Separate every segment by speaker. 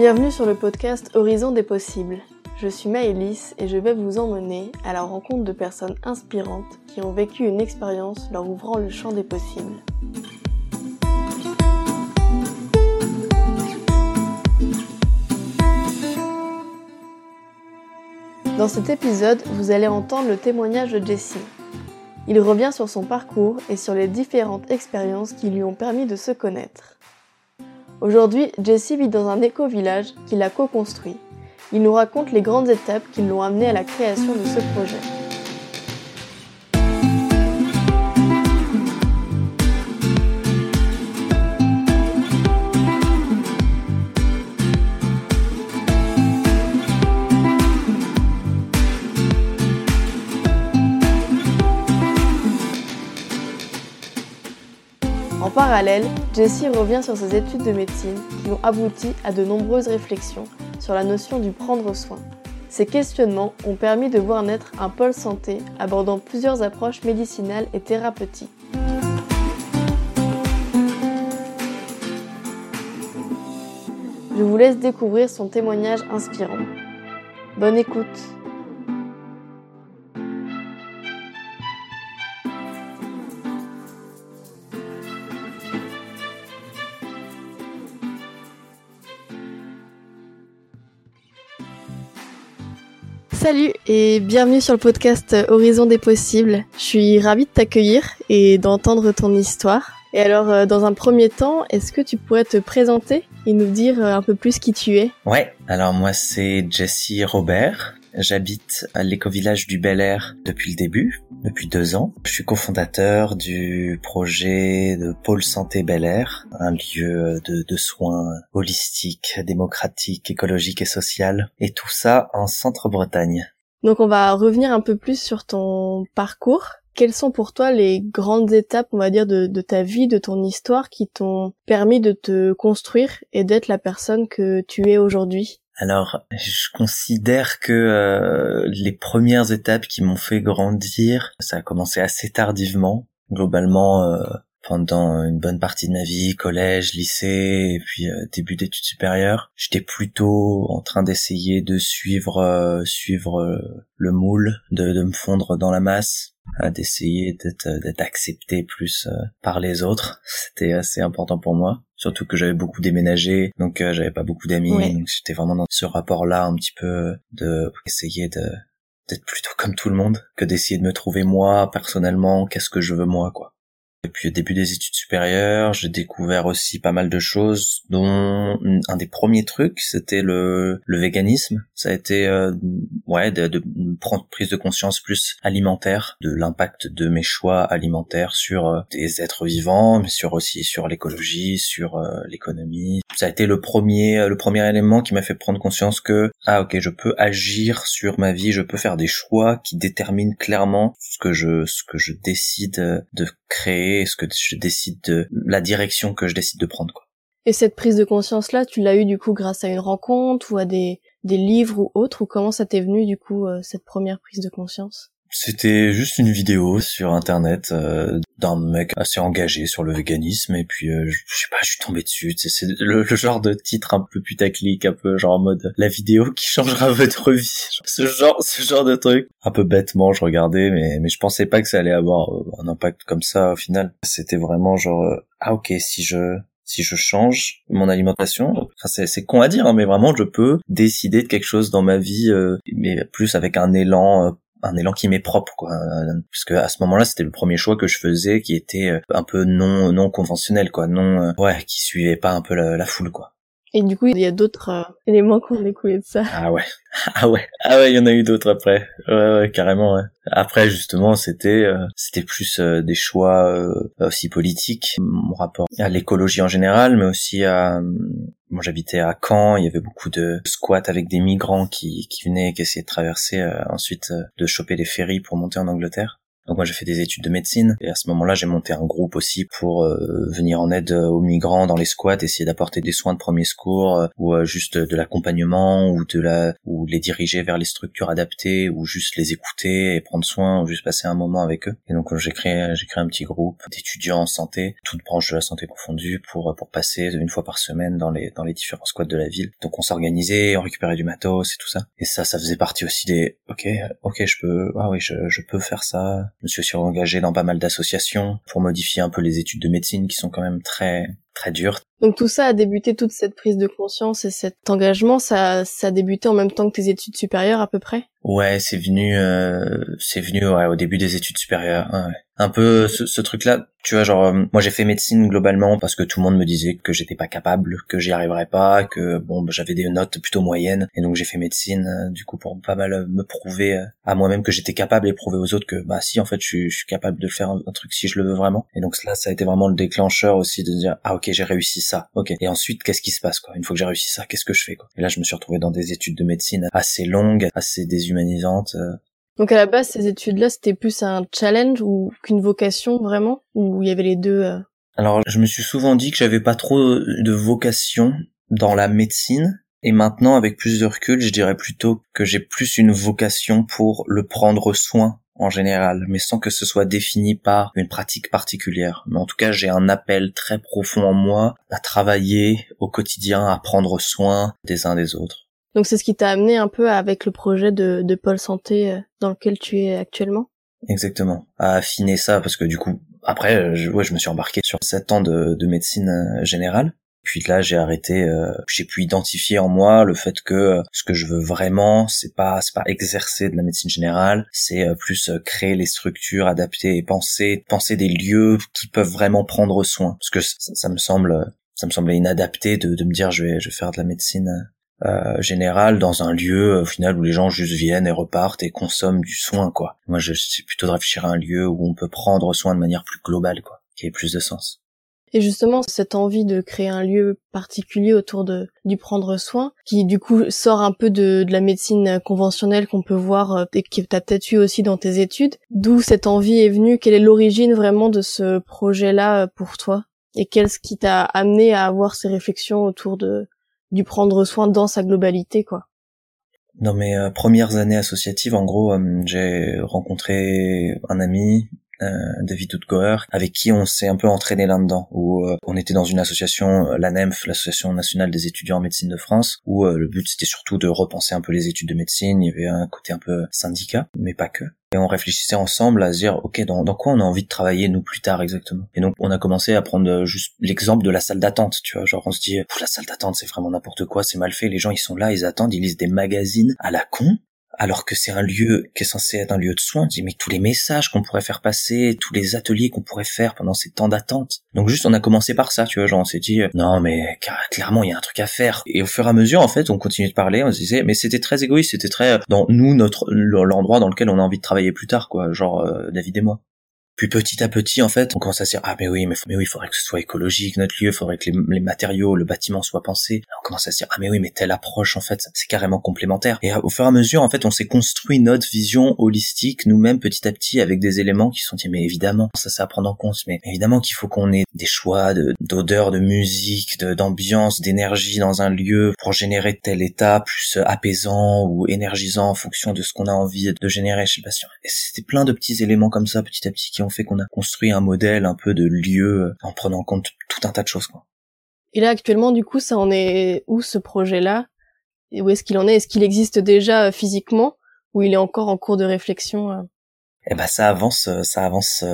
Speaker 1: Bienvenue sur le podcast Horizon des possibles. Je suis Maëlys et je vais vous emmener à la rencontre de personnes inspirantes qui ont vécu une expérience leur ouvrant le champ des possibles. Dans cet épisode, vous allez entendre le témoignage de Jessie. Il revient sur son parcours et sur les différentes expériences qui lui ont permis de se connaître. Aujourd'hui, Jessie vit dans un éco-village qu'il a co-construit. Il nous raconte les grandes étapes qui l'ont amené à la création de ce projet. En parallèle, Jessie revient sur ses études de médecine qui ont abouti à de nombreuses réflexions sur la notion du prendre soin. Ces questionnements ont permis de voir naître un pôle santé abordant plusieurs approches médicinales et thérapeutiques. Je vous laisse découvrir son témoignage inspirant. Bonne écoute Salut et bienvenue sur le podcast Horizon des possibles. Je suis ravie de t'accueillir et d'entendre ton histoire. Et alors, euh, dans un premier temps, est-ce que tu pourrais te présenter et nous dire euh, un peu plus qui tu es?
Speaker 2: Ouais, alors moi c'est Jesse Robert. J'habite à l'éco-village du Bel Air depuis le début, depuis deux ans. Je suis cofondateur du projet de Pôle Santé Bel Air, un lieu de, soins holistiques, démocratiques, écologiques et social. Et tout ça en centre-Bretagne.
Speaker 1: Donc on va revenir un peu plus sur ton parcours. Quelles sont pour toi les grandes étapes, on va dire, de ta vie, de ton histoire qui t'ont permis de te construire et d'être la personne que tu es aujourd'hui?
Speaker 2: Alors, je considère que euh, les premières étapes qui m'ont fait grandir, ça a commencé assez tardivement. Globalement, euh, pendant une bonne partie de ma vie, collège, lycée, et puis euh, début d'études supérieures, j'étais plutôt en train d'essayer de suivre suivre le moule, de, de me fondre dans la masse, d'essayer d'être d'être accepté plus par les autres. C'était assez important pour moi surtout que j'avais beaucoup déménagé, donc euh, j'avais pas beaucoup d'amis, donc j'étais vraiment dans ce rapport-là un petit peu de essayer de d'être plutôt comme tout le monde que d'essayer de me trouver moi personnellement, qu'est-ce que je veux moi quoi. Et puis au début des études supérieures, j'ai découvert aussi pas mal de choses, dont un des premiers trucs, c'était le, le véganisme. Ça a été euh, ouais de, prendre prise de conscience plus alimentaire de l'impact de mes choix alimentaires sur euh, des êtres vivants, mais sur aussi sur l'écologie, sur euh, l'économie. Ça a été le premier le premier élément qui m'a fait prendre conscience que ah ok je peux agir sur ma vie, je peux faire des choix qui déterminent clairement ce que je ce que je décide de créer est-ce que je décide de la direction que je décide de prendre quoi.
Speaker 1: Et cette prise de conscience là, tu l'as eu du coup grâce à une rencontre ou à des des livres ou autres ou comment ça t'est venu du coup euh, cette première prise de conscience?
Speaker 2: C'était juste une vidéo sur internet euh, d'un mec assez engagé sur le véganisme et puis euh, je sais pas, je suis tombé dessus. C'est le, genre de titre un peu putaclic, un peu genre en mode la vidéo qui changera votre vie. Ce genre, ce genre de truc. Un peu bêtement, je regardais, mais mais je pensais pas que ça allait avoir euh, un impact comme ça au final. C'était vraiment genre ah ok si je si je change mon alimentation, enfin c'est con à dire, hein, mais vraiment je peux décider de quelque chose dans ma vie, mais plus avec un élan un élan qui m'est propre quoi. Puisque à ce moment-là c'était le premier choix que je faisais qui était euh, un peu non non conventionnel quoi. Non euh, ouais qui suivait pas un peu la, foule quoi.
Speaker 1: Et du coup il y a d'autres euh, éléments qu'on découlé de ça.
Speaker 2: Ah ouais. Ah ouais. Ah ouais il y en a eu d'autres après. Ouais ouais carrément ouais. Après justement c'était c'était plus des choix aussi politiques mon rapport à l'écologie en général mais aussi à moi, j'habitais à Caen, il y avait beaucoup de squats avec des migrants qui, qui venaient, qui essayaient de traverser, euh, ensuite euh, de choper les ferries pour monter en Angleterre. Donc moi j'ai fait des études de médecine et à ce moment-là j'ai monté un groupe aussi pour euh, venir en aide aux migrants dans les squats, essayer d'apporter des soins de premier secours euh, ou euh, juste de l'accompagnement ou de la ou les diriger vers les structures adaptées ou juste les écouter et prendre soin ou juste passer un moment avec eux. Et donc j'ai créé j'ai créé un petit groupe d'étudiants en santé, toutes branches de la santé confondue pour pour passer une fois par semaine dans les dans les différents squats de la ville. Donc on s'organisait, on récupérait du matos et tout ça. Et ça ça faisait partie aussi des OK, OK, je peux ah oui, je je peux faire ça je me suis engagé dans pas mal d'associations pour modifier un peu les études de médecine qui sont quand même très très dures.
Speaker 1: Donc tout ça a débuté toute cette prise de conscience et cet engagement, ça ça a débuté en même temps que tes études supérieures à peu près?
Speaker 2: Ouais, c'est venu euh, c'est venu ouais, au début des études supérieures. Un peu ce, ce truc-là. Tu vois, genre, euh, moi j'ai fait médecine globalement parce que tout le monde me disait que j'étais pas capable, que j'y arriverais pas, que bon, bah, j'avais des notes plutôt moyennes, et donc j'ai fait médecine, euh, du coup pour pas mal euh, me prouver à moi-même que j'étais capable et prouver aux autres que bah si en fait je suis, je suis capable de faire un, truc si je le veux vraiment. Et donc là, ça a été vraiment le déclencheur aussi de dire ah ok j'ai réussi ça, ok. Et ensuite qu'est-ce qui se passe quoi? Une fois que j'ai réussi ça, qu'est-ce que je fais quoi? Et là je me suis retrouvé dans des études de médecine assez longues, assez déshumanisantes.
Speaker 1: Donc à la base, ces études-là, c'était plus un challenge ou qu'une vocation vraiment, ou il y avait les deux euh?
Speaker 2: Alors je me suis souvent dit que j'avais pas trop de vocation dans la médecine, et maintenant avec plus de recul, je dirais plutôt que j'ai plus une vocation pour le prendre soin en général, mais sans que ce soit défini par une pratique particulière. Mais en tout cas, j'ai un appel très profond en moi à travailler au quotidien, à prendre soin des uns des autres.
Speaker 1: Donc c'est ce qui t'a amené un peu avec le projet de, de Pôle Santé euh, dans lequel tu es actuellement?
Speaker 2: Exactement, à affiner ça parce que du coup, après, je, ouais, je me suis embarqué sur sept ans de, de médecine euh, générale. Puis là, j'ai arrêté. j'ai pu identifier en moi le fait que ce que je veux vraiment, c'est pas, c'est pas exercer de la médecine générale, c'est plus créer les structures adaptées et penser, penser des lieux qui peuvent vraiment prendre soin. Parce que ça, ça me semble, ça me semblait inadapté de, de me dire je vais, je vais faire de la médecine euh, général dans un lieu au final où les gens juste viennent et repartent et consomment du soin quoi. Moi je suis plutôt de réfléchir à un lieu où on peut prendre soin de manière plus globale quoi, qui ait plus de sens.
Speaker 1: Et justement, cette envie de créer un lieu particulier autour de du prendre soin, qui du coup sort un peu de, de la médecine conventionnelle qu'on peut voir euh, et qui t'as peut-être eu aussi dans tes études. D'où cette envie est venue Quelle est l'origine vraiment de ce projet-là euh, pour toi? Et qu'est-ce qui t'a amené à avoir ces réflexions autour de du prendre soin dans sa globalité, quoi?
Speaker 2: Dans mes euh, premières années associatives, en gros, j'ai rencontré un ami, euh, David Outgoer, avec qui on s'est un peu entraîné là-dedans, où on était dans une association, l'ANEMF, l'Association nationale des étudiants en médecine de France, où le but c'était surtout de repenser un peu les études de médecine, il y avait un côté un peu syndicat, mais pas que. Et on réfléchissait ensemble à se dire, ok, dans, dans quoi on a envie de travailler nous plus tard exactement. Et donc on a commencé à prendre euh, juste l'exemple de la salle d'attente, tu vois, genre on se dit, la salle d'attente c'est vraiment n'importe quoi, c'est mal fait, les gens ils sont là, ils attendent, ils lisent des magazines à la con, alors que c'est un lieu qui est censé être un lieu de soins. dis, mais tous les messages qu'on pourrait faire passer, tous les ateliers qu'on pourrait faire pendant ces temps d'attente. Donc juste, on a commencé par ça, tu vois, genre on s'est dit, euh, non mais clairement, il y a un truc à faire. Et au fur et à mesure, en fait, on continuait de parler, on se disait, mais c'était très égoïste, c'était très euh, dans nous, notre l'endroit dans lequel on a envie de travailler plus tard, quoi, genre euh, David et moi. Puis petit à petit, en fait, on commence à se dire ah mais oui, mais, mais oui, il faudrait que ce soit écologique notre lieu, il faudrait que les, matériaux, le bâtiment soient pensés. on commence à se dire ah mais oui, mais telle approche, en fait, c'est carrément complémentaire. Et au fur et à mesure, en fait, on s'est construit notre vision holistique nous-mêmes petit à petit avec des éléments qui sont dit mais évidemment, ça c'est à prendre en compte, mais évidemment qu'il faut qu'on ait des choix d'odeur, de, musique, d'ambiance, d'énergie dans un lieu pour générer tel état plus apaisant ou énergisant en fonction de ce qu'on a envie de générer chez le patient. Et c'était plein de petits éléments comme ça petit à petit fait qu'on a construit un modèle un peu de lieu euh, en prenant en compte tout un tas de choses. Quoi.
Speaker 1: Et là actuellement, du coup, ça en est où ce projet-là? Et où est-ce qu'il en est? Est-ce qu'il existe déjà euh, physiquement? Ou il est encore en cours de réflexion euh?
Speaker 2: Eh ben ça avance, ça avance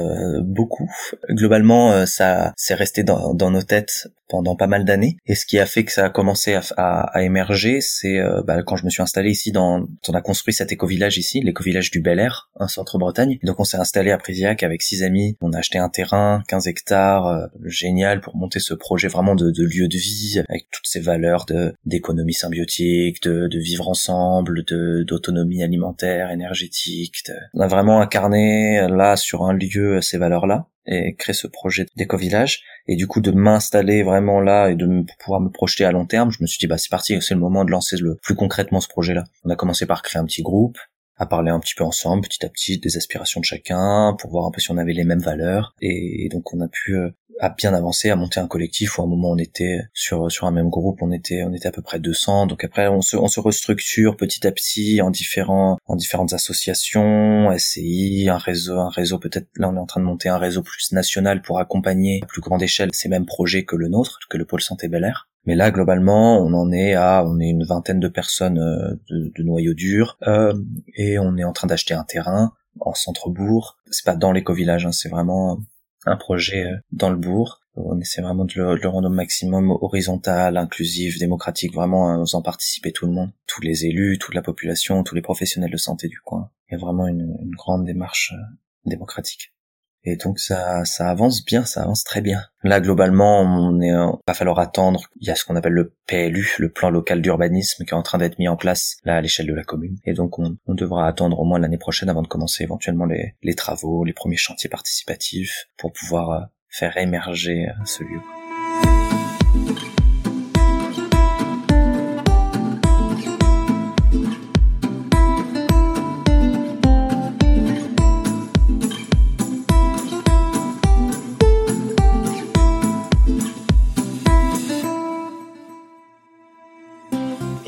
Speaker 2: beaucoup. Globalement, ça c'est resté dans, dans nos têtes pendant pas mal d'années. Et ce qui a fait que ça a commencé à, à, émerger, c'est euh, bah, quand je me suis installé ici, dans, on a construit cet éco-village ici, l'éco-village du Bel Air, un centre Bretagne. donc on s'est installé à Présiac avec six amis. On a acheté un terrain, 15 hectares, euh, génial pour monter ce projet vraiment de, de, lieu de vie avec toutes ces valeurs de d'économie symbiotique, de, de, vivre ensemble, de d'autonomie alimentaire, énergétique. On a vraiment incarné là sur un lieu ces valeurs-là et créer ce projet d'éco-village et du coup de m'installer vraiment là et de pouvoir me projeter à long terme je me suis dit bah c'est parti c'est le moment de lancer le plus concrètement ce projet là on a commencé par créer un petit groupe à parler un petit peu ensemble, petit à petit, des aspirations de chacun, pour voir un peu si on avait les mêmes valeurs. Et, donc on a pu euh, à bien avancer, à monter un collectif où à un moment on était sur sur un même groupe, on était on était à peu près 200. Donc après on se on se restructure petit à petit en différents en différentes associations, SCI, un réseau un réseau peut-être là on est en train de monter un réseau plus national pour accompagner à plus grande échelle ces mêmes projets que le nôtre, que le pôle santé Bel Air. Mais là, globalement, on en est à, on est une vingtaine de personnes euh, de, de noyaux durs, euh, et on est en train d'acheter un terrain en centre-bourg. C'est pas dans l'éco-village, hein, c'est vraiment un projet euh, dans le bourg. On essaie vraiment de le, rendre au maximum horizontal, inclusif, démocratique, vraiment en faisant participer tout le monde, tous les élus, toute la population, tous les professionnels de santé du coin. Il y a vraiment une, une grande démarche démocratique. Et donc ça, ça avance bien, ça avance très bien. Là globalement, on est, va falloir attendre. Il y a ce qu'on appelle le PLU, le plan local d'urbanisme, qui est en train d'être mis en place là à l'échelle de la commune. Et donc on, on devra attendre au moins l'année prochaine avant de commencer éventuellement les, les travaux, les premiers chantiers participatifs pour pouvoir euh, faire émerger euh, ce lieu.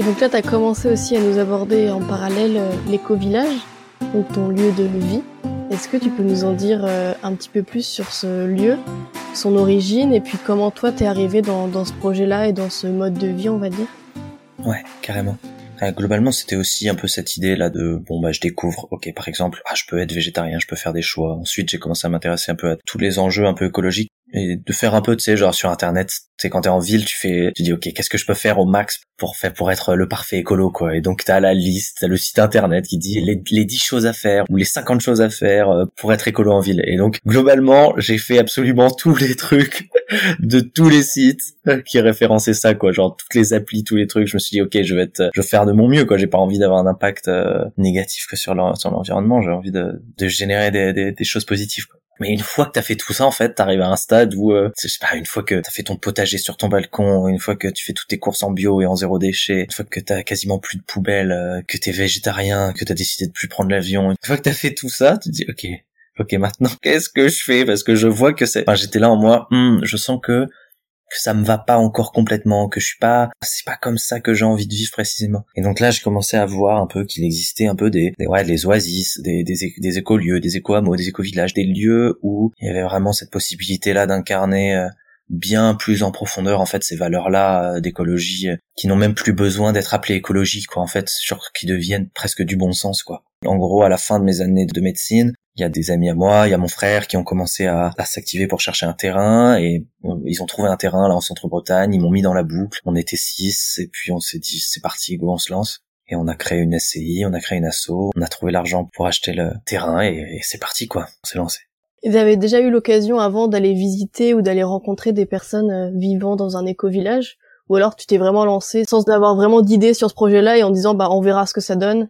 Speaker 1: Donc là, tu as commencé aussi à nous aborder en parallèle euh, l'éco-village, donc ton lieu de vie. Est-ce que tu peux nous en dire euh, un petit peu plus sur ce lieu, son origine, et puis comment toi t'es arrivé dans, dans ce projet-là et dans ce mode de vie, on va dire?
Speaker 2: Ouais, carrément. globalement, c'était aussi un peu cette idée là de bon bah je découvre, ok par exemple, ah je peux être végétarien, je peux faire des choix. Ensuite, j'ai commencé à m'intéresser un peu à tous les enjeux un peu écologiques et de faire un peu tu sais genre sur internet sais quand t'es en ville tu fais tu dis ok qu'est-ce que je peux faire au max pour faire pour être le parfait écolo quoi. Et donc t'as la liste t'as le site internet qui dit les, les 10 choses à faire ou les 50 choses à faire euh, pour être écolo en ville. Et donc globalement j'ai fait absolument tous les trucs de tous les sites qui référençaient ça quoi. Genre toutes les applis tous les trucs. Je me suis dit ok je vais être je vais faire de mon mieux quoi. J'ai pas envie d'avoir un impact euh, négatif que sur l'environnement. J'ai envie de, de générer des, des, des choses positives quoi. Mais une fois que t'as fait tout ça, en fait, t'arrives à un stade où, euh, je sais pas, une fois que t'as fait ton potager sur ton balcon, une fois que tu fais toutes tes courses en bio et en zéro déchet, une fois que t'as quasiment plus de poubelle, euh, que t'es végétarien, que t'as décidé de plus prendre l'avion, une fois que t'as fait tout ça, tu te dis, ok, ok, maintenant, qu'est-ce que je fais? Parce que je vois que c'est... Enfin, j'étais là en moi, hmm, je sens que que ça me va pas encore complètement, que je suis pas, c'est pas comme ça que j'ai envie de vivre précisément. Et donc là, j'ai commencé à voir un peu qu'il existait un peu des, ouais, des oasis, des, des, écolieux, des éco-hameaux, des éco-villages, des lieux où il y avait vraiment cette possibilité-là d'incarner euh, bien plus en profondeur en fait ces valeurs-là euh, d'écologie euh, qui n'ont même plus besoin d'être appelées écologiques quoi en fait, sur qui deviennent presque du bon sens quoi. En gros, à la fin de mes années de médecine, il y a des amis à moi, il y a mon frère qui ont commencé à, s'activer pour chercher un terrain et ils ont trouvé un terrain là en centre-Bretagne, ils m'ont mis dans la boucle, on était six et puis on s'est dit c'est parti, go on se lance. Et on a créé une SCI, on a créé une asso, on a trouvé l'argent pour acheter le terrain et, c'est parti quoi, on s'est lancé.
Speaker 1: Vous avez déjà eu l'occasion avant d'aller visiter ou d'aller rencontrer des personnes euh, vivant dans un éco-village. Ou alors tu t'es vraiment lancé sans avoir vraiment d'idée sur ce projet-là et en disant bah on verra ce que ça donne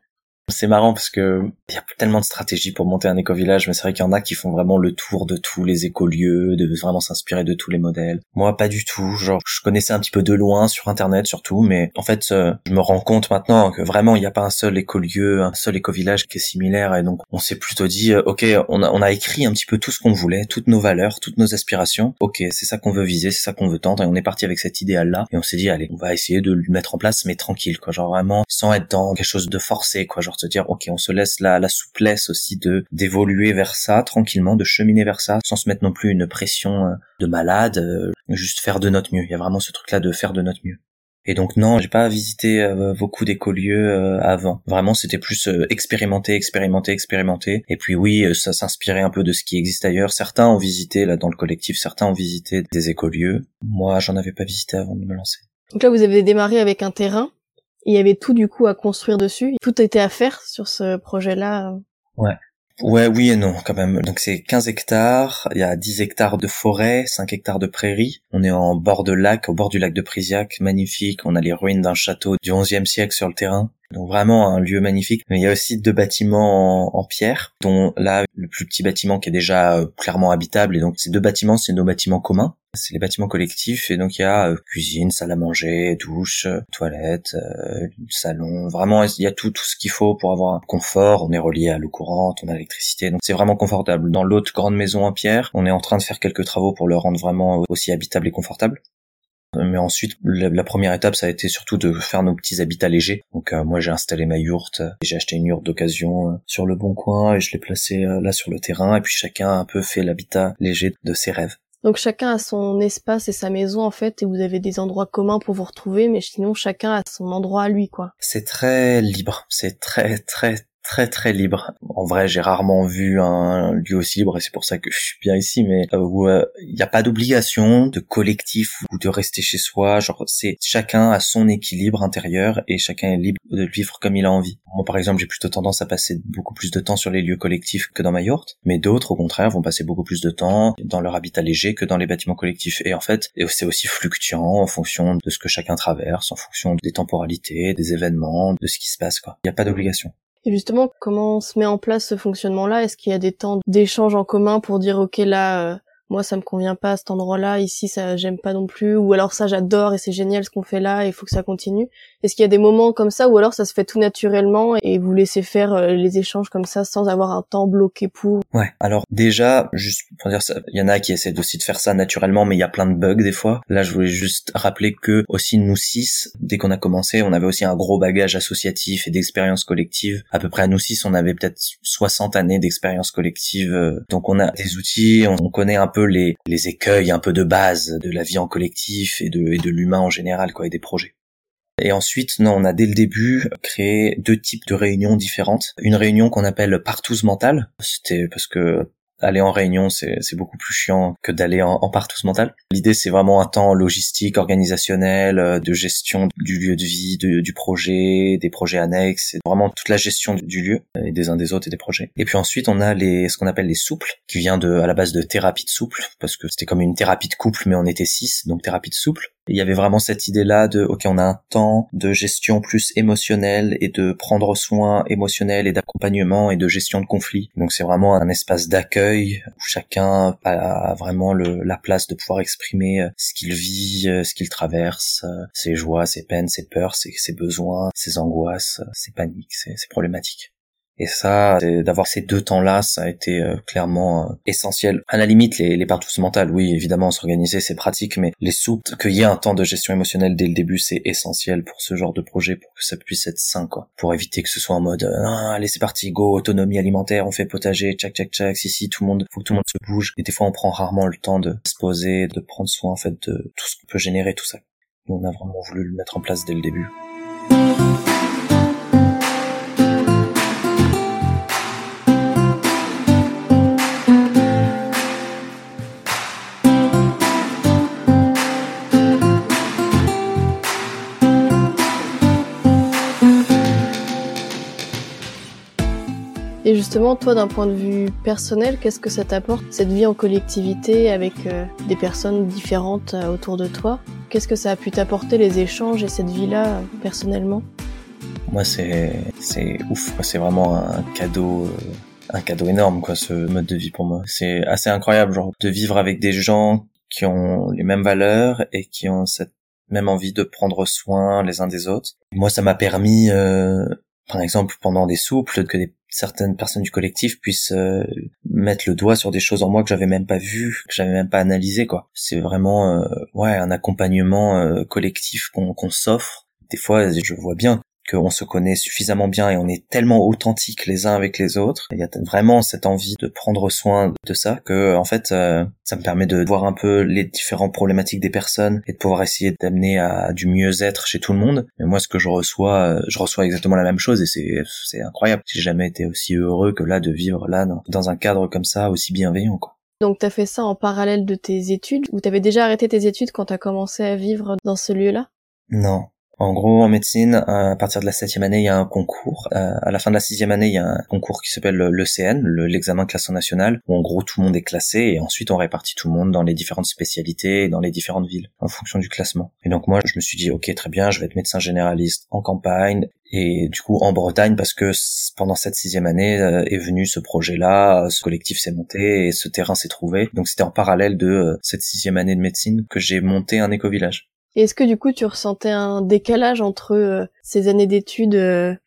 Speaker 2: c'est marrant parce que il y a tellement de stratégies pour monter un éco-village, mais c'est vrai qu'il y en a qui font vraiment le tour de tous les écolieux, de vraiment s'inspirer de tous les modèles. Moi, pas du tout. Genre, je connaissais un petit peu de loin sur Internet surtout, mais en fait, euh, je me rends compte maintenant que vraiment, il n'y a pas un seul écolieu, un seul éco-village qui est similaire, et donc on s'est plutôt dit, euh, ok, on a, on a écrit un petit peu tout ce qu'on voulait, toutes nos valeurs, toutes nos aspirations. Ok, c'est ça qu'on veut viser, c'est ça qu'on veut tendre, et on est parti avec cet idéal-là, et on s'est dit, allez, on va essayer de le mettre en place, mais tranquille, quoi, genre vraiment sans être dans quelque chose de forcé, quoi, genre se dire, ok, on se laisse la, souplesse aussi de d'évoluer vers ça tranquillement, de cheminer vers ça, sans se mettre non plus une pression euh, de malade, euh, juste faire de notre mieux. Il y a vraiment ce truc-là de faire de notre mieux. Et donc non, j'ai pas visité euh, beaucoup d'écolieux avant. Vraiment, c'était plus expérimenter, expérimenter, expérimenter. Et puis oui, ça s'inspirait un peu de ce qui existe ailleurs. Certains ont visité là dans le collectif, certains ont visité des écolieux. Moi, j'en avais pas visité avant de me lancer.
Speaker 1: Donc là, vous avez démarré avec un terrain il y avait tout du coup à construire dessus. Tout était à faire sur ce projet-là.
Speaker 2: Ouais. Ouais, oui et non, quand même. Donc c'est 15 hectares, il y a 10 hectares de forêt, 5 hectares de prairie. On est en bord de lac, au bord du lac de Prisiac, magnifique. On a les ruines d'un château du 11e siècle sur le terrain. Donc vraiment un lieu magnifique. Mais il y a aussi deux bâtiments en, pierre, dont là le plus petit bâtiment qui est déjà euh, clairement habitable. Et donc ces deux bâtiments, c'est nos bâtiments communs. C'est les bâtiments collectifs et donc il y a cuisine, salle à manger, douche, toilette, salon. Vraiment, il y a tout tout ce qu'il faut pour avoir un confort. On est relié à l'eau courante, on a l'électricité, donc c'est vraiment confortable. Dans l'autre grande maison en pierre, on est en train de faire quelques travaux pour le rendre vraiment aussi habitable et confortable. Mais ensuite, la, première étape, ça a été surtout de faire nos petits habitats légers. Donc euh, moi, j'ai installé ma yourte, j'ai acheté une yourte d'occasion euh, sur le bon coin et je l'ai placée euh, là sur le terrain. Et puis chacun a un peu fait l'habitat léger de ses rêves.
Speaker 1: Donc chacun a son espace et sa maison en fait, et vous avez des endroits communs pour vous retrouver, mais sinon chacun a son endroit à lui quoi.
Speaker 2: C'est très libre, c'est très très très très libre. En vrai, j'ai rarement vu un lieu aussi libre et c'est pour ça que je suis bien ici, mais euh, où il euh, n'y a pas d'obligation de collectif ou de rester chez soi. Genre, c'est chacun a son équilibre intérieur et chacun est libre de vivre comme il a envie. Moi, par exemple, j'ai plutôt tendance à passer beaucoup plus de temps sur les lieux collectifs que dans ma yourte, mais d'autres, au contraire, vont passer beaucoup plus de temps dans leur habitat léger que dans les bâtiments collectifs. Et en fait, c'est aussi fluctuant en fonction de ce que chacun traverse, en fonction des temporalités, des événements, de ce qui se passe, quoi. Il n'y a pas d'obligation.
Speaker 1: Et justement, comment se met en place ce fonctionnement-là? Est-ce qu'il y a des temps d'échange en commun pour dire ok là, euh, moi ça me convient pas à cet endroit-là, ici ça j'aime pas non plus, ou alors ça j'adore et c'est génial ce qu'on fait là, il faut que ça continue. Est-ce qu'il y a des moments comme ça, ou alors ça se fait tout naturellement et vous laissez faire euh, les échanges comme ça sans avoir un temps bloqué pour
Speaker 2: Ouais. Alors déjà, juste pour dire il y en a qui essaient aussi de faire ça naturellement, mais il y a plein de bugs des fois. Là, je voulais juste rappeler que aussi nous six, dès qu'on a commencé, on avait aussi un gros bagage associatif et d'expérience collective. À peu près à nous six, on avait peut-être 60 années d'expérience collective. Euh, donc on a des outils, on connaît un peu les, écueils un peu de base de la vie en collectif et de, et de l'humain en général, quoi, et des projets. Et ensuite, non, on a dès le début créé deux types de réunions différentes. Une réunion qu'on appelle partouze mentale. C'était parce que aller en réunion, c'est beaucoup plus chiant que d'aller en, en partouze mentale. L'idée, c'est vraiment un temps logistique, organisationnel, euh, de gestion du lieu de vie, du projet, des projets annexes, c'est vraiment toute la gestion du, lieu et des uns des autres et des projets. Et puis ensuite, on a les ce qu'on appelle les souples, qui vient de à la base de thérapie de souple, parce que c'était comme une thérapie de couple, mais on était six, donc thérapie de souple il y avait vraiment cette idée-là de, ok, on a un temps de gestion plus émotionnelle et de prendre soin émotionnel et d'accompagnement et de gestion de conflits. Donc c'est vraiment un espace d'accueil où chacun a vraiment le, la place de pouvoir exprimer euh, ce qu'il vit, euh, ce qu'il traverse, euh, ses joies, ses peines, ses peurs, ses, besoins, ses angoisses, ses paniques, ses problématiques. Et ça, d'avoir ces deux temps-là, ça a été euh, clairement euh, essentiel. À la limite, les, les partousses mentales, oui, évidemment, s'organiser, c'est pratique, mais les soupes, qu'il y ait un temps de gestion émotionnelle dès le début, c'est essentiel pour ce genre de projet, pour que ça puisse être sain, quoi. Pour éviter que ce soit en mode, ah, allez, c'est parti, go, autonomie alimentaire, on fait potager, tchac, tchac, tchac, si, si, tout le monde, faut que tout le monde se bouge. Et des fois, on prend rarement le temps de se poser, de prendre soin, en fait, de tout ce qu'on peut générer, tout ça. on a vraiment voulu le mettre en place dès le début.
Speaker 1: Justement, toi, d'un point de vue personnel, qu'est-ce que ça t'apporte, cette vie en collectivité avec euh, des personnes différentes euh, autour de toi? Qu'est-ce que ça a pu t'apporter, les échanges et cette vie-là, euh, personnellement?
Speaker 2: Moi, c'est ouf, c'est vraiment un cadeau un cadeau énorme quoi ce mode de vie pour moi. C'est assez incroyable genre de vivre avec des gens qui ont les mêmes valeurs et qui ont cette même envie de prendre soin les uns des autres. Moi ça m'a permis par exemple pendant des souples que des certaines personnes du collectif puissent euh, mettre le doigt sur des choses en moi que j'avais même pas vues, que j'avais même pas analysées quoi. C'est vraiment euh, ouais un accompagnement euh, collectif qu'on s'offre. Des fois, je vois bien qu'on se connaît suffisamment bien et on est tellement authentiques les uns avec les autres. Il y a vraiment cette envie de prendre soin de ça que en fait euh, ça me permet de voir un peu les différentes problématiques des personnes et de pouvoir essayer d'amener à du mieux-être chez tout le monde. Mais moi ce que je reçois, euh, je reçois exactement la même chose et c'est c'est incroyable. J'ai jamais été aussi heureux que là de vivre là dans un cadre comme ça aussi bienveillant quoi.
Speaker 1: Donc t'as fait ça en parallèle de tes études ou t'avais déjà arrêté tes études quand t'as commencé à vivre dans ce lieu-là?
Speaker 2: Non, en gros, en médecine, à partir de la septième année, il y a un concours. Euh, à la fin de la sixième année, il y a un concours qui s'appelle l'ECN, l'examen de classement national, où en gros tout le monde est classé et ensuite on répartit tout le monde dans les différentes spécialités, dans les différentes villes, en fonction du classement. Et donc moi, je me suis dit, ok, très bien, je vais être médecin généraliste en campagne. Et du coup en Bretagne parce que pendant cette sixième année euh, est venu ce projet-là, ce collectif s'est monté et ce terrain s'est trouvé. Donc c'était en parallèle de euh, cette sixième année de médecine que j'ai monté un éco-village.
Speaker 1: Est-ce que du coup tu ressentais un décalage entre euh, ces années d'études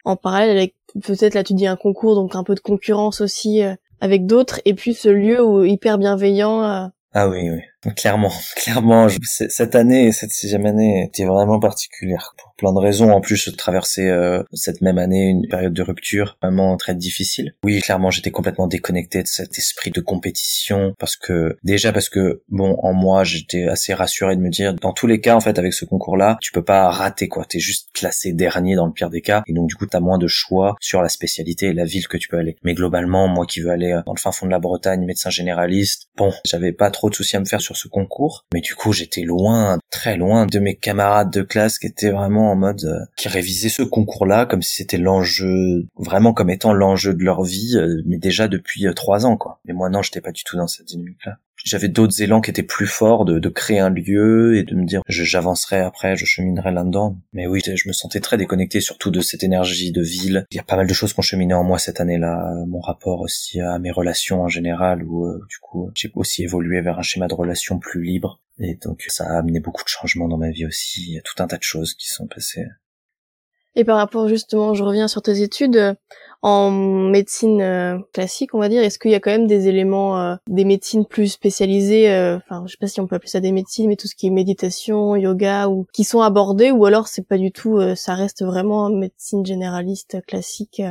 Speaker 1: en parallèle avec peut-être là tu dis un concours donc un peu de concurrence aussi avec d'autres et puis ce lieu où hyper bienveillant
Speaker 2: ah oui, oui. Clairement, clairement, cette année, cette sixième année était vraiment particulière pour plein de raisons. En plus, de traverser euh, cette même année une période de rupture vraiment très difficile. Oui, clairement, j'étais complètement déconnecté de cet esprit de compétition parce que déjà parce que bon, en moi, j'étais assez rassuré de me dire dans tous les cas, en fait, avec ce concours-là, tu peux pas rater quoi. T'es juste classé dernier dans le pire des cas et donc du coup, t'as moins de choix sur la spécialité et la ville que tu peux aller. Mais globalement, moi qui veux aller dans le fin fond de la Bretagne, médecin généraliste, bon, j'avais pas trop de soucis à me faire sur ce concours. Mais du coup, j'étais loin, très loin de mes camarades de classe qui étaient vraiment en mode, euh, qui révisaient ce concours-là comme si c'était l'enjeu, vraiment comme étant l'enjeu de leur vie, euh, mais déjà depuis euh, trois ans, quoi. Mais moi, non, j'étais pas du tout dans cette dynamique-là j'avais d'autres élans qui étaient plus forts de, créer un lieu et de me dire j'avancerai après, je cheminerai là-dedans. Mais oui, je me sentais très déconnecté surtout de cette énergie de ville. Il y a pas mal de choses qui ont cheminé en moi cette année-là. Mon rapport aussi à mes relations en général où euh, du coup j'ai aussi évolué vers un schéma de relations plus libre. Et donc ça a amené beaucoup de changements dans ma vie aussi. Il y a tout un tas de choses qui sont passées.
Speaker 1: Et par rapport justement, je reviens sur tes études, en médecine euh, classique, on va dire, est-ce qu'il y a quand même des éléments, euh, des médecines plus spécialisées, euh, enfin, je sais pas si on peut appeler ça des médecines, mais tout ce qui est méditation, yoga, ou qui sont abordés, ou alors c'est pas du tout, ça reste vraiment médecine généraliste classique.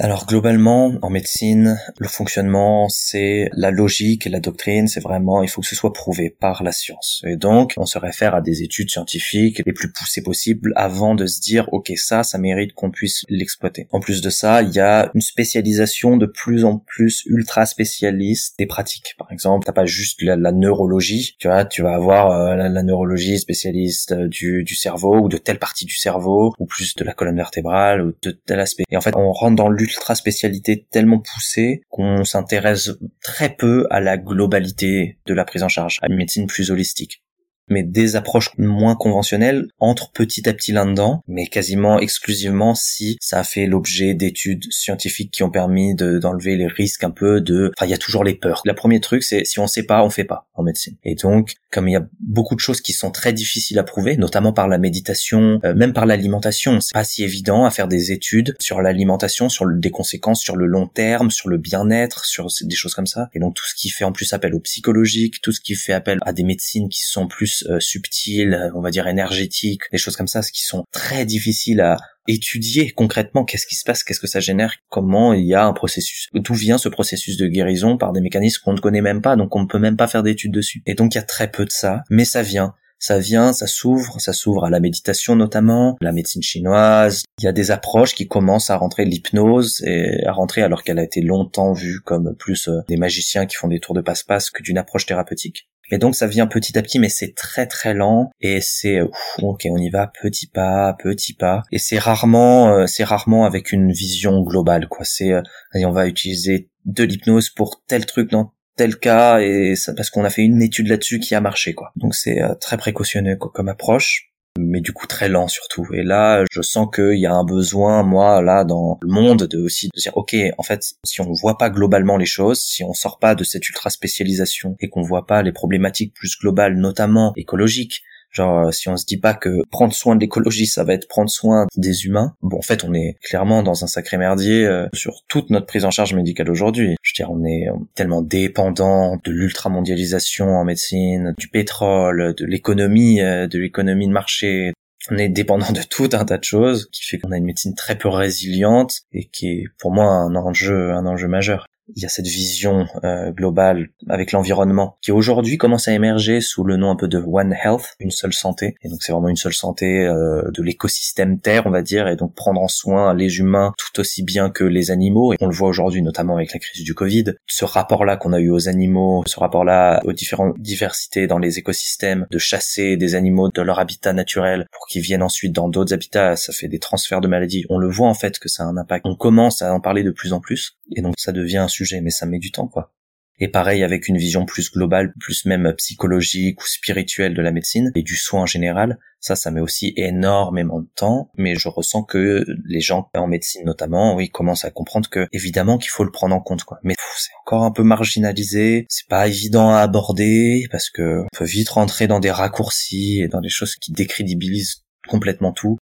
Speaker 2: Alors globalement, en médecine, le fonctionnement, c'est la logique et la doctrine, c'est vraiment, il faut que ce soit prouvé par la science. Et donc, on se réfère à des études scientifiques les plus poussées possibles avant de se dire, ok, ça, ça mérite qu'on puisse l'exploiter. En plus de ça, il y a une spécialisation de plus en plus ultra spécialiste des pratiques. Par exemple, t'as pas juste la, neurologie, tu vois, tu vas avoir euh, la, neurologie spécialiste euh, du, cerveau ou de telle partie du cerveau, ou plus de la colonne vertébrale ou de tel aspect. Et en fait, on rentre dans ultra spécialité tellement poussée qu'on s'intéresse très peu à la globalité de la prise en charge, à une médecine plus holistique mais des approches moins conventionnelles entrent petit à petit là-dedans, mais quasiment exclusivement si ça a fait l'objet d'études scientifiques qui ont permis d'enlever les risques un peu de, enfin il y a toujours les peurs. Le premier truc c'est si on sait pas, on fait pas en médecine. Et donc comme il y a beaucoup de choses qui sont très difficiles à prouver, notamment par la méditation, euh, même par l'alimentation, c'est pas si évident à faire des études sur l'alimentation, sur des conséquences sur le long terme, sur le bien-être, sur des choses comme ça. Et donc tout ce qui fait en plus appel au psychologique, tout ce qui fait appel à des médecines qui sont plus euh, subtiles, on va dire énergétiques, des choses comme ça, ce qui sont très difficiles à étudier concrètement qu'est-ce qui se passe, qu'est-ce que ça génère, comment il y a un processus, d'où vient ce processus de guérison par des mécanismes qu'on ne connaît même pas, donc on ne peut même pas faire d'études dessus. Et donc il y a très peu de ça, mais ça vient ça vient, ça s'ouvre, ça s'ouvre à la méditation notamment, la médecine chinoise. Il y a des approches qui commencent à rentrer l'hypnose et à rentrer alors qu'elle a été longtemps vue comme plus euh, des magiciens qui font des tours de passe-passe que d'une approche thérapeutique. Et donc ça vient petit à petit, mais c'est très très lent et c'est ok, on y va petit pas, petit pas. Et c'est rarement, euh, c'est rarement avec une vision globale quoi. C'est, euh, on va utiliser de l'hypnose pour tel truc dans tel cas et ça, parce qu'on a fait une étude là-dessus qui a marché quoi. Donc c'est euh, très précautionneux comme approche mais du coup très lent surtout. Et là, je sens qu'il y a un besoin, moi, là, dans le monde, de aussi de dire, ok, en fait, si on voit pas globalement les choses, si on sort pas de cette ultra spécialisation et qu'on voit pas les problématiques plus globales, notamment écologiques, Genre, euh, si on se dit pas que prendre soin de l'écologie, ça va être prendre soin des humains, bon, en fait, on est clairement dans un sacré merdier euh, sur toute notre prise en charge médicale aujourd'hui. Je veux dire, on est tellement dépendant de l'ultramondialisation en médecine, du pétrole, de l'économie, euh, de l'économie de marché, on est dépendant de tout un tas de choses qui fait qu'on a une médecine très peu résiliente et qui est pour moi un enjeu un enjeu majeur il y a cette vision euh, globale avec l'environnement qui aujourd'hui commence à émerger sous le nom un peu de One Health, une seule santé. Et donc c'est vraiment une seule santé euh, de l'écosystème Terre, on va dire, et donc prendre en soin les humains tout aussi bien que les animaux. Et on le voit aujourd'hui notamment avec la crise du Covid. Ce rapport-là qu'on a eu aux animaux, ce rapport-là aux différentes diversités dans les écosystèmes, de chasser des animaux de leur habitat naturel pour qu'ils viennent ensuite dans d'autres habitats, ça fait des transferts de maladies. On le voit en fait que ça a un impact. On commence à en parler de plus en plus, et donc ça devient un mais ça met du temps, quoi. Et pareil avec une vision plus globale, plus même psychologique ou spirituelle de la médecine et du soin en général. Ça, ça met aussi énormément de temps, mais je ressens que les gens en médecine notamment, oui, commencent à comprendre que évidemment qu'il faut le prendre en compte, quoi. Mais c'est encore un peu marginalisé, c'est pas évident à aborder parce que on peut vite rentrer dans des raccourcis et dans des choses qui décrédibilisent complètement tout.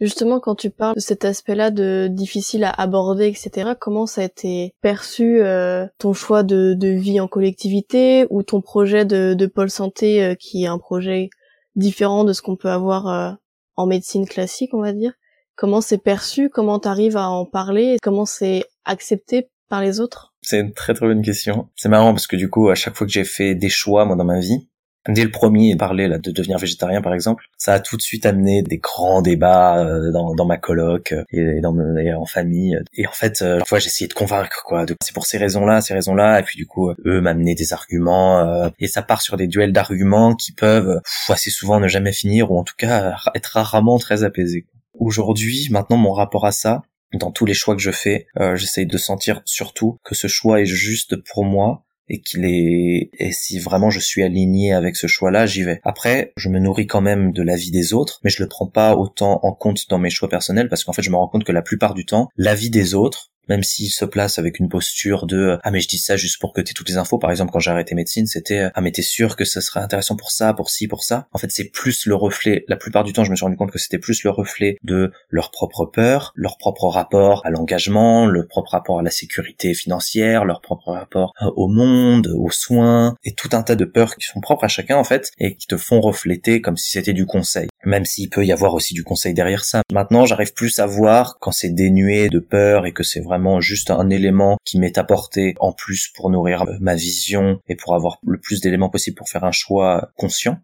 Speaker 1: Justement, quand tu parles de cet aspect-là de difficile à aborder, etc., comment ça a été perçu euh, ton choix de, de, vie en collectivité ou ton projet de, de pôle santé euh, qui est un projet différent de ce qu'on peut avoir euh, en médecine classique, on va dire? Comment c'est perçu? Comment t'arrives à en parler? Comment c'est accepté par les autres?
Speaker 2: C'est une très très bonne question. C'est marrant parce que du coup, à chaque fois que j'ai fait des choix, moi, dans ma vie, Dès le premier parler là de devenir végétarien par exemple, ça a tout de suite amené des grands débats euh, dans, dans ma coloc euh, et, dans, en famille. Et en fait, euh, fois j'ai essayé de convaincre quoi. C'est pour ces raisons-là, ces raisons-là. Et puis du coup, eux m'amenaient des arguments euh, et ça part sur des duels d'arguments qui peuvent assez souvent ne jamais finir ou en tout cas être rarement très apaisés. Aujourd'hui, maintenant, mon rapport à ça, dans tous les choix que je fais, euh, j'essaye de sentir surtout que ce choix est juste pour moi et qu'il est et si vraiment je suis aligné avec ce choix-là, j'y vais. Après, je me nourris quand même de la vie des autres, mais je le prends pas autant en compte dans mes choix personnels parce qu'en fait, je me rends compte que la plupart du temps, la vie des autres même s'il se place avec une posture de ah mais je dis ça juste pour que tu aies toutes les infos par exemple quand j'ai arrêté médecine c'était ah mais t'es sûr que ça serait intéressant pour ça pour ci pour ça? En fait c'est plus le reflet. La plupart du temps je me suis rendu compte que c'était plus le reflet de leur propre peur leur propre rapport à l'engagement leur propre rapport à la sécurité financière leur propre rapport euh, au monde aux soins et tout un tas de peurs qui sont propres à chacun en fait et qui te font refléter comme si c'était du conseil même s'il peut y avoir aussi du conseil derrière ça. Maintenant j'arrive plus à voir quand c'est dénué de peur et que c'est vraiment juste un élément qui m'est apporté en plus pour nourrir ma vision et pour avoir le plus d'éléments possible pour faire un choix conscient.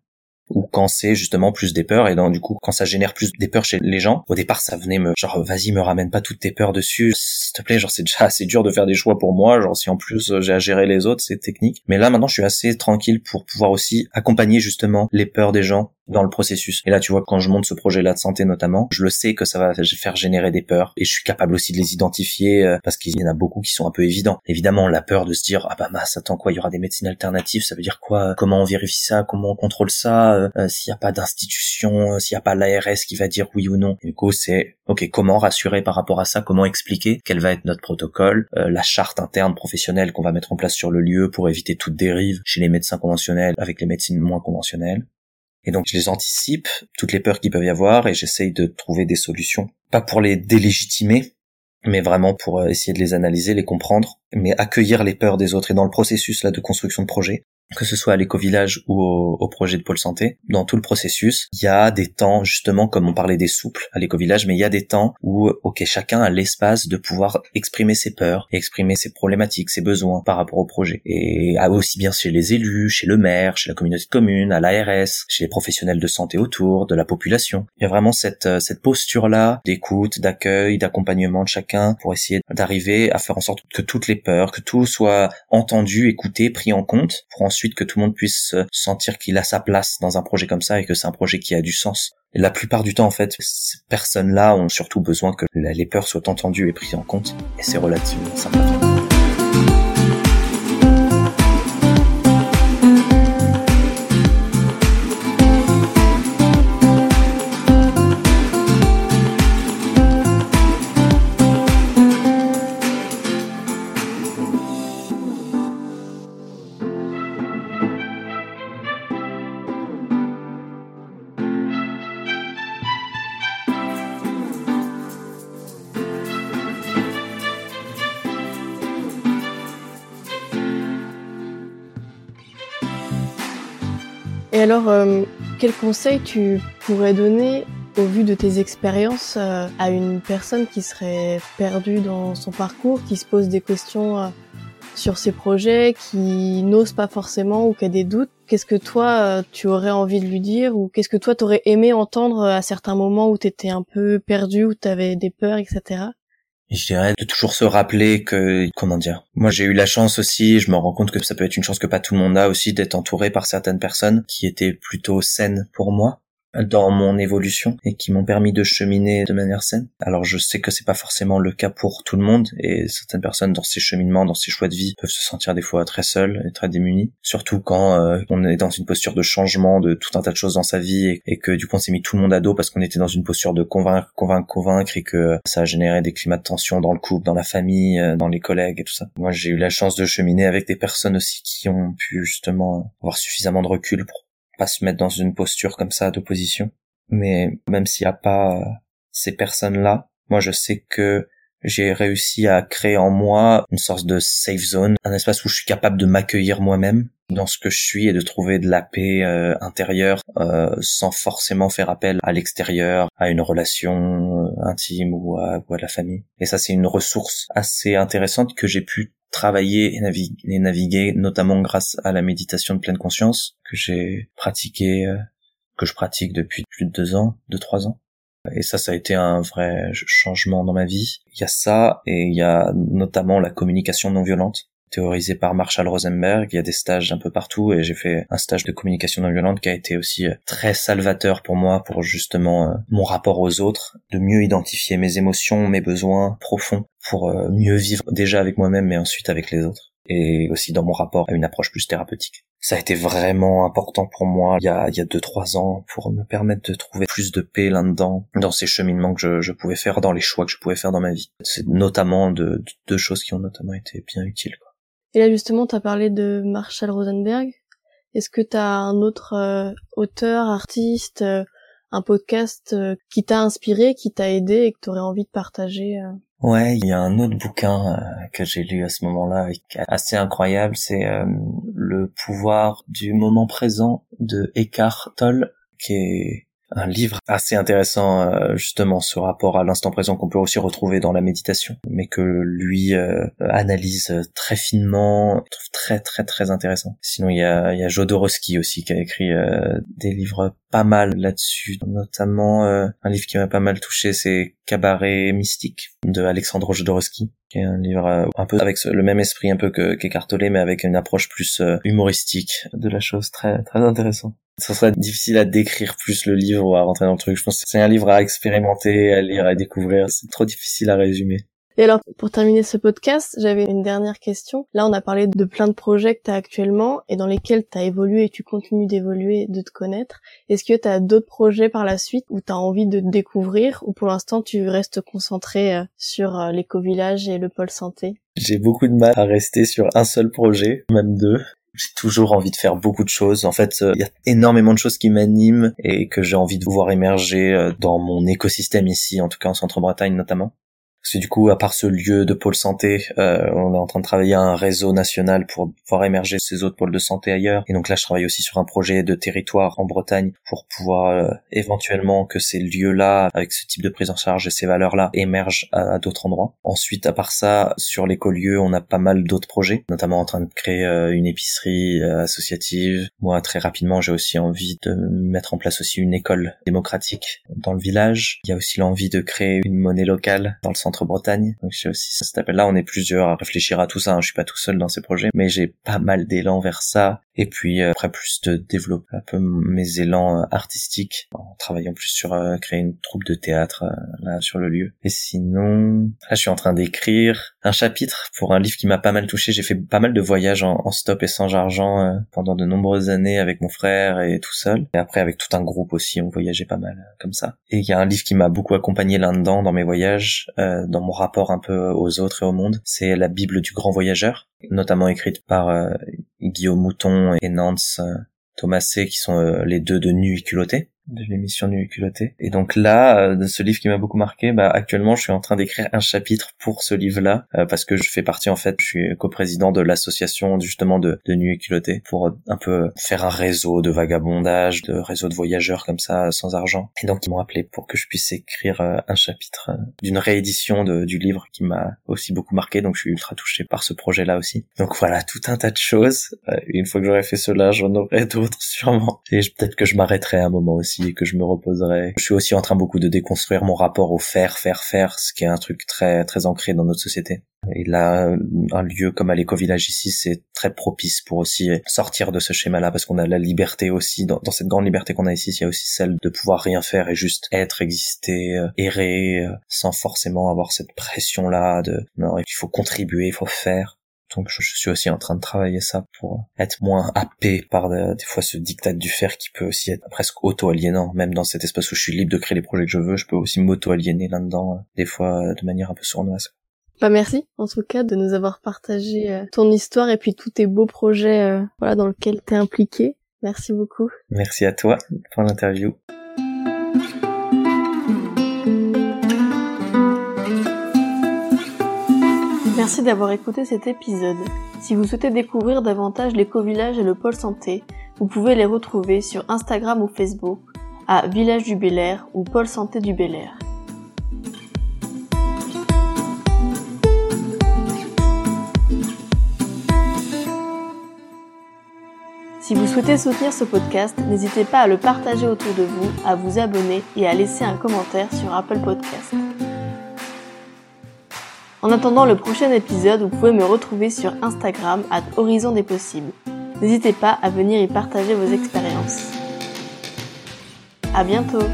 Speaker 2: Ou quand c'est justement plus des peurs et donc du coup quand ça génère plus des peurs chez les gens au départ ça venait me genre vas-y me ramène pas toutes tes peurs dessus. S'il te plaît genre c'est déjà assez dur de faire des choix pour moi genre si en plus j'ai à gérer les autres c'est technique. Mais là maintenant je suis assez tranquille pour pouvoir aussi accompagner justement les peurs des gens dans le processus. Et là, tu vois, quand je monte ce projet-là de santé notamment, je le sais que ça va faire générer des peurs et je suis capable aussi de les identifier euh, parce qu'il y en a beaucoup qui sont un peu évidents. Évidemment, la peur de se dire ah bah mince, attends quoi, il y aura des médecines alternatives, ça veut dire quoi Comment on vérifie ça Comment on contrôle ça euh, euh, S'il n'y a pas d'institution, s'il n'y a pas l'ARS qui va dire oui ou non. du coup, c'est ok, comment rassurer par rapport à ça Comment expliquer quel va être notre protocole, la charte interne professionnelle qu'on va mettre en place sur le lieu pour éviter toute dérive chez les médecins conventionnels avec les médecines moins conventionnelles. Et donc je les anticipe, toutes les peurs qu'il peuvent y avoir, et j'essaye de trouver des solutions. Pas pour les délégitimer, mais vraiment pour euh, essayer de les analyser, les comprendre, mais accueillir les peurs des autres. Et dans le processus là de construction de projet, que ce soit à l'éco-village ou au, projet de pôle santé, dans tout le processus, il y a des temps, justement, comme on parlait des souples à l'éco-village, mais il y a des temps où, ok, chacun a l'espace de pouvoir exprimer ses peurs, exprimer ses problématiques, ses besoins par rapport au projet. Et aussi bien chez les élus, chez le maire, chez la communauté de communes, à l'ARS, chez les professionnels de santé autour, de la population. Il y a vraiment cette, euh, cette posture-là d'écoute, d'accueil, d'accompagnement de chacun pour essayer d'arriver à faire en sorte que toutes les peurs, que tout soit entendu, écouté, pris en compte, pour ensuite que tout le monde puisse sentir qu'il a sa place dans un projet comme ça et que c'est un projet qui a du sens. La plupart du temps, en fait, ces personnes-là ont surtout besoin que les peurs soient entendues et prises en compte, et c'est relativement simple.
Speaker 1: Quel conseil tu pourrais donner au vu de tes expériences euh, à une personne qui serait perdue dans son parcours, qui se pose des questions euh, sur ses projets, qui n'ose pas forcément ou qui a des doutes? Qu'est-ce que toi, tu aurais envie de lui dire ou qu'est-ce que toi, t'aurais aimé entendre à certains moments où t'étais un peu perdu, où t'avais des peurs, etc.
Speaker 2: Je dirais de toujours se rappeler que, comment dire, moi j'ai eu la chance aussi, je me rends compte que ça peut être une chance que pas tout le monde a aussi d'être entouré par certaines personnes qui étaient plutôt saines pour moi. Dans mon évolution et qui m'ont permis de cheminer de manière saine. Alors je sais que c'est pas forcément le cas pour tout le monde et certaines personnes dans ces cheminements, dans ces choix de vie peuvent se sentir des fois très seules et très démunies, surtout quand euh, on est dans une posture de changement de tout un tas de choses dans sa vie et, que du coup on s'est mis tout le monde à dos parce qu'on était dans une posture de convaincre, convaincre, convaincre et que ça a généré des climats de tension dans le couple, dans la famille, euh, dans les collègues et tout ça. Moi j'ai eu la chance de cheminer avec des personnes aussi qui ont pu justement avoir suffisamment de recul pour se mettre dans une posture comme ça d'opposition. Mais même s'il n'y a pas euh, ces personnes-là, moi je sais que j'ai réussi à créer en moi une sorte de safe zone, un espace où je suis capable de m'accueillir moi-même dans ce que je suis et de trouver de la paix euh, intérieure euh, sans forcément faire appel à l'extérieur, à une relation intime ou à, ou à la famille. Et ça c'est une ressource assez intéressante que j'ai pu travailler et naviguer, et naviguer, notamment grâce à la méditation de pleine conscience que j'ai pratiqué, euh, que je pratique depuis plus de deux ans, deux trois ans. Et ça, ça a été un vrai changement dans ma vie. Il y a ça et il y a notamment la communication non violente théorisé par Marshall Rosenberg. Il y a des stages un peu partout et j'ai fait un stage de communication non violente qui a été aussi euh, très salvateur pour moi pour justement euh, mon rapport aux autres, de mieux identifier mes émotions, mes besoins profonds pour euh, mieux vivre déjà avec moi-même mais ensuite avec les autres et aussi dans mon rapport à une approche plus thérapeutique. Ça a été vraiment important pour moi il y a, il y a deux, trois ans pour me permettre de trouver plus de paix là-dedans, dans ces cheminements que je, pouvais faire, dans les choix que je pouvais faire dans ma vie. C'est notamment de, deux choses qui ont notamment été bien utiles. Quoi.
Speaker 1: Et là justement, tu as parlé de Marshall Rosenberg. Est-ce que tu as un autre euh, auteur, artiste, euh, un podcast euh, qui t'a inspiré, qui t'a aidé et que tu aurais envie de partager
Speaker 2: Ouais, il y a un autre bouquin que j'ai lu à ce moment-là et qui est assez incroyable, c'est Le pouvoir du moment présent de Eckhart Tolle, qui est un livre assez intéressant euh, justement ce rapport à l'instant présent qu'on peut aussi retrouver dans la méditation, mais que lui euh, analyse très finement, trouve très très très intéressant. Sinon il y a, il y a Jodorowsky aussi qui a écrit euh, des livres pas mal là-dessus, notamment un livre qui m'a pas mal touché, c'est Cabaret mystique de Alexandre Jodorowsky qui est un livre un peu avec le même esprit un peu que mais avec une approche plus humoristique de la chose très très intéressant ça serait difficile à décrire plus le livre ou à rentrer dans le truc. Je pense que c'est un livre à expérimenter, à lire, à découvrir. C'est trop difficile à résumer.
Speaker 1: Et alors, pour terminer ce podcast, j'avais une dernière question. Là, on a parlé de plein de projets que tu as actuellement et dans lesquels tu as évolué et tu continues d'évoluer, de te connaître. Est-ce que tu as d'autres projets par la suite où tu as envie de découvrir ou pour l'instant tu restes concentré euh, sur euh, l'éco-village et le pôle santé?
Speaker 2: J'ai beaucoup de mal à rester sur un seul projet, même deux j'ai toujours envie de faire beaucoup de choses. En fait, euh, il y a énormément de choses qui m'animent et que j'ai envie de voir émerger euh, dans mon écosystème ici, en tout cas en Centre-Bretagne notamment. Parce que du coup, à part ce lieu de pôle santé, euh, on est en train de travailler à un réseau national pour voir émerger ces autres pôles de santé ailleurs. Et donc là, je travaille aussi sur un projet de territoire en Bretagne pour pouvoir euh, éventuellement que ces lieux-là, avec ce type de prise en charge et ces valeurs-là, émergent à, d'autres endroits. Ensuite, à part ça, sur l'écolieu, on a pas mal d'autres projets, notamment en train de créer euh, une épicerie associative. Moi, très rapidement, j'ai aussi envie de mettre en place aussi une école démocratique dans le village. Il y a aussi l'envie de créer une monnaie locale dans le centre Bretagne. Donc j'ai aussi cet appel-là. On est plusieurs à réfléchir à tout ça. Hein. Je suis pas tout seul dans ces projets, mais j'ai pas mal d'élan vers ça. Et puis euh, après plus de développer un peu mes élans euh, artistiques en travaillant plus sur euh, créer une troupe de théâtre là sur le lieu. Et sinon, là je suis en train d'écrire un chapitre pour un livre qui m'a pas mal touché. J'ai fait pas mal de voyages en, stop et sans argent pendant de nombreuses années avec mon frère et tout seul. Et après avec tout un groupe aussi, on voyageait pas mal comme ça. Et il y a un livre qui m'a beaucoup accompagné là-dedans dans mes voyages, dans mon rapport un peu aux autres et au monde. C'est la Bible du grand voyageur, notamment écrite par Guillaume Mouton et Nance euh, Thomasé qui sont euh, les deux de Nuit culotté de l'émission Nu culotté. Et donc là, euh, de ce livre qui m'a beaucoup marqué, bah actuellement je suis en train d'écrire un chapitre pour ce livre-là euh, parce que je fais partie en fait, je suis coprésident de l'association justement de, de Nu et culotté pour un peu faire un réseau de vagabondage, de réseau de voyageurs comme ça sans argent. Et donc ils m'ont appelé pour que je puisse écrire euh, un chapitre d'une réédition de, du livre qui m'a aussi beaucoup marqué. Donc je suis ultra touché par ce projet-là aussi. Donc voilà, tout un tas de choses. Une fois que j'aurai fait cela, j'en aurai d'autres sûrement. Et peut-être que je m'arrêterai un moment aussi que je me reposerai. Je suis aussi en train beaucoup de déconstruire mon rapport au faire, faire, faire, ce qui est un truc très très ancré dans notre société. Et là, un lieu comme à l'éco-village ici, c'est très propice pour aussi sortir de ce schéma-là, parce qu'on a la liberté aussi, dans, cette grande liberté qu'on a ici, il y a aussi celle de pouvoir rien faire et juste être, exister, euh, errer, euh, sans forcément avoir cette pression-là de non, il faut contribuer, il faut faire. Donc je, suis aussi en train de travailler ça pour être moins happé par des fois ce dictat du faire qui peut aussi être presque auto-aliénant. Même dans cet espace où je suis libre de créer les projets que je veux, je peux aussi m'auto-aliéner là-dedans, euh, des fois de manière un peu sournoise.
Speaker 1: Bah merci en tout cas de nous avoir partagé euh, ton histoire et puis tous tes beaux projets euh, voilà dans lesquels t'es impliqué. Merci beaucoup.
Speaker 2: Merci à toi pour l'interview.
Speaker 1: Merci d'avoir écouté cet épisode. Si vous souhaitez découvrir davantage l'éco-village et le pôle santé, vous pouvez les retrouver sur Instagram ou Facebook à Village du Bel Air ou Pôle Santé du Bel Air. Si vous souhaitez soutenir ce podcast, n'hésitez pas à le partager autour de vous, à vous abonner et à laisser un commentaire sur Apple Podcast. En attendant le prochain épisode, vous pouvez me retrouver sur Instagram à Horizon des Possibles. N'hésitez pas à venir y partager vos expériences. À bientôt!